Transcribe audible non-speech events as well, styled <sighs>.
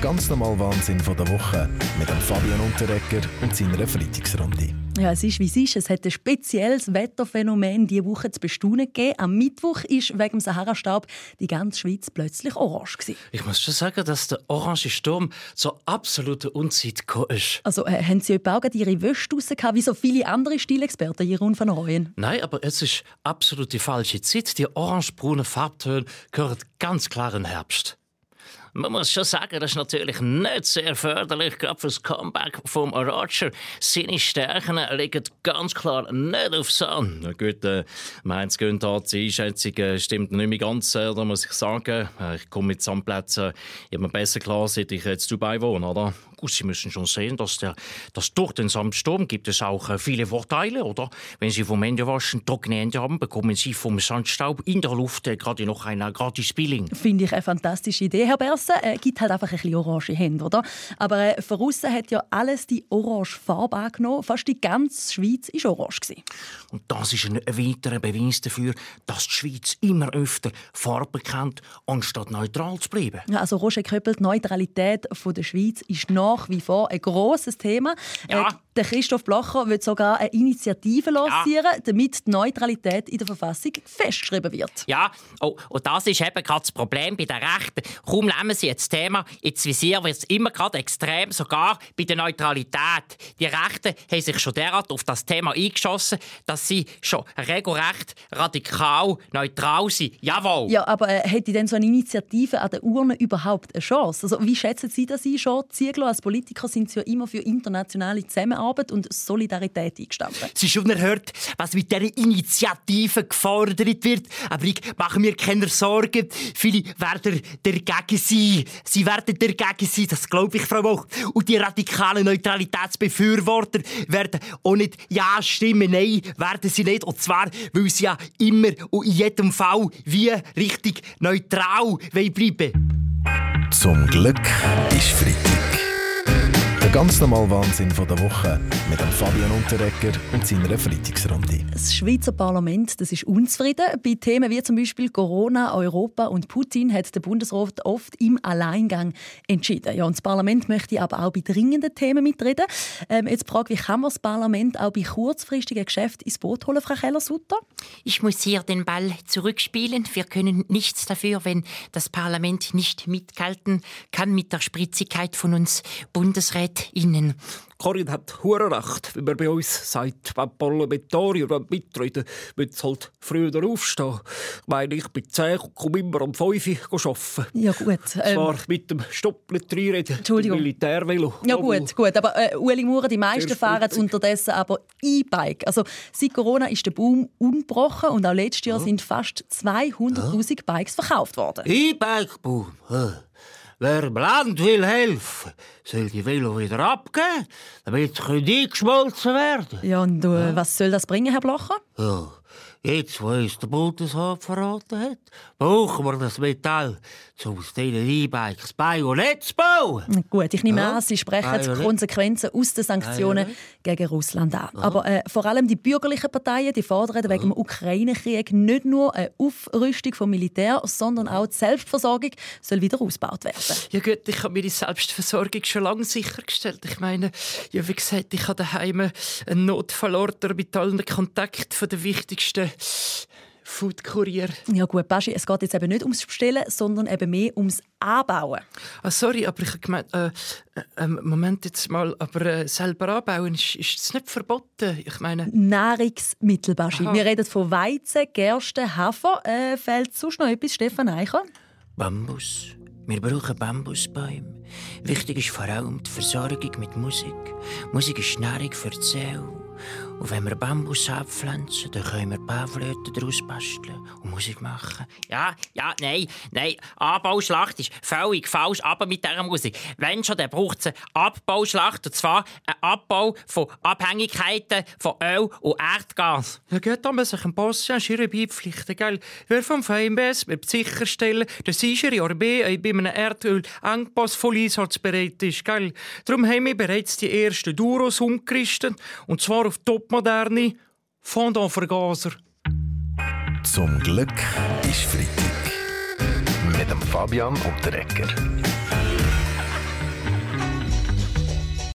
Der ganz normale Wahnsinn von der Woche mit dem Fabian Unterrecker und seiner Freitagsrunde. Ja, es ist wie es ist. Es hat ein spezielles Wetterphänomen diese Woche zu bestaunen gegeben. Am Mittwoch ist wegen dem Sahara-Staub die ganze Schweiz plötzlich orange. Gewesen. Ich muss schon sagen, dass der orange Sturm zur absoluten Unzeit gekommen ist. Also äh, haben Sie etwa auch gerade Ihre Wäsche draussen gehabt, wie so viele andere Stilexperten, Jeroen van Rooyen? Nein, aber es ist absolut die falsche Zeit. Die orange-braunen Farbtöne gehören ganz klar in den Herbst. Man muss schon sagen, das ist natürlich nicht sehr förderlich, gerade für das Comeback vom Roger. Seine Stärken liegen ganz klar nicht auf Sand. Na gut, äh, meins Günther, die Einschätzung äh, stimmt nicht mehr ganz, äh, da muss ich sagen. Äh, ich komme mit Sandplätzen immer besser klar, seit ich jetzt Dubai wohne, oder? Gut, Sie müssen schon sehen, dass, der, dass durch den Sandsturm gibt es auch äh, viele Vorteile, oder? Wenn Sie vom Händewaschen trockene Hände haben, bekommen Sie vom Sandstaub in der Luft gerade noch ein gratis Peeling. Finde ich eine fantastische Idee, Herr Berse. Äh, gibt halt einfach ein bisschen orange Hände, oder? Aber äh, von aussen hat ja alles die orange Farbe angenommen. Fast die ganze Schweiz war orange. Gewesen. Und das ist ein weiterer Beweis dafür, dass die Schweiz immer öfter Farbe kennt, anstatt neutral zu bleiben. Ja, Also Roger Köppel, die Neutralität von der Schweiz ist nach wie vor ein grosses Thema. Ja. Äh, der Christoph Blocher will sogar eine Initiative lancieren, damit die Neutralität in der Verfassung festgeschrieben wird. Ja, oh, und das ist eben gerade das Problem bei den Rechten. Kaum nehmen sie jetzt das Thema ins Visier, wird es immer gerade extrem, sogar bei der Neutralität. Die Rechten haben sich schon derart auf das Thema eingeschossen, dass sie schon regelrecht radikal neutral sind. Jawohl! Ja, aber äh, hätte denn so eine Initiative an der Urne überhaupt eine Chance? Also, wie schätzen Sie das ein schon? Ziegler als Politiker sind Sie ja immer für internationale Zusammenarbeit und Solidarität eingestanden. Es ist unerhört, was mit dieser Initiative gefordert wird. Aber ich mache mir keine Sorgen. Viele werden dagegen sein. Sie werden dagegen sein, das glaube ich, Frau Moch. Und die radikalen Neutralitätsbefürworter werden auch nicht Ja stimmen. Nein, werden sie nicht. Und zwar, weil sie ja immer und in jedem Fall wie richtig neutral wollen bleiben Zum Glück ist Freitag. Der ganz normale Wahnsinn von der Woche mit dem Fabian Unterrecker und seiner Freitagsrunde. Das Schweizer Parlament das ist unzufrieden. Bei Themen wie zum Beispiel Corona, Europa und Putin hat der Bundesrat oft im Alleingang entschieden. Ja, und das Parlament möchte aber auch bei dringenden Themen mitreden. Ähm, jetzt die Frage, wie kann man das Parlament auch bei kurzfristigen Geschäften ins Boot holen, Frau Keller-Sutter? Ich muss hier den Ball zurückspielen. Wir können nichts dafür, wenn das Parlament nicht mithalten kann mit der Spritzigkeit von uns BundesrätInnen. Karin hat hure recht, wenn man bei uns sagt, wenn Parlamentarier mitreden, müssen sie halt früher aufstehen. Ich meine, ich bin 10 und komme immer um 5 Uhr arbeiten. Ja gut. Ähm, Zwar mit dem Stopp nicht reinreden, Entschuldigung. dem Militärvelo. Ja gut, gut. Aber äh, Ueli Maurer, die meisten fahren unterdessen aber E-Bike. Also seit Corona ist der Boom ungebrochen und auch letztes Jahr sind fast 200'000 Bikes verkauft worden. E-Bike-Boom. Wer im Land will helfen, soll die Velo wieder abgeben, damit sie eingeschmolzen werden Ja, und äh, was soll das bringen, Herr Blocher? Ja, jetzt, wo uns der Bundesrat verraten hat, brauchen wir das Metall, um aus diesen E-Bikes Bajonett zu bauen. Gut, ich nehme Ja. an, Sie sprechen Ah, die ja? Konsequenzen aus den Sanktionen ja, gegen Russland an. Aber äh, vor allem die bürgerlichen Parteien die fordern wegen dem Ukraine-Krieg nicht nur eine Aufrüstung vom Militär, sondern auch die Selbstversorgung soll wieder ausgebaut werden. Ja gut, ich habe meine Selbstversorgung schon lange sichergestellt. Ich meine, ja, wie gesagt, ich habe daheim einen Notfallorder mit allen Kontakten von den wichtigsten <sighs> Food-Kurier. Ja gut, Baschi, es geht jetzt eben nicht ums Bestellen, sondern eben mehr ums Anbauen. Ah, sorry, aber ich habe gemeint, äh, äh, Moment jetzt mal, aber äh, selber anbauen, ist, ist das nicht verboten? Ich meine, Nahrungsmittel, Baschi. Aha. Wir reden von Weizen, Gerste, Hafer. Äh, fällt sonst noch etwas, Stefan Eicher? Bambus. Wir brauchen Bambusbäume. Wichtig ist vor allem die Versorgung mit Musik. Musik ist Nahrung für die Seele. Und wenn wir Bambus abpflanzen, dann können wir Bauflöten daraus basteln und Musik machen. Ja, ja, nein, nein. Abbauschlacht ist völlig falsch, aber mit dieser Musik. Wenn schon, dann braucht es eine Abbauschlacht. Und zwar einen Abbau von Abhängigkeiten von Öl und Erdgas. ja gut, da muss sich ein Boss ja ihre beipflichten, gell? Wer vom VMBS sicherstellen, dass sichere Armee bei einem Erdölengpass voll einsatzbereit ist, gell? Darum haben wir bereits die ersten Duros umgerüstet, und zwar auf topmoderne Fondantvergaser. Zum Glück ist Freitag. Mit Fabian und der Ecker.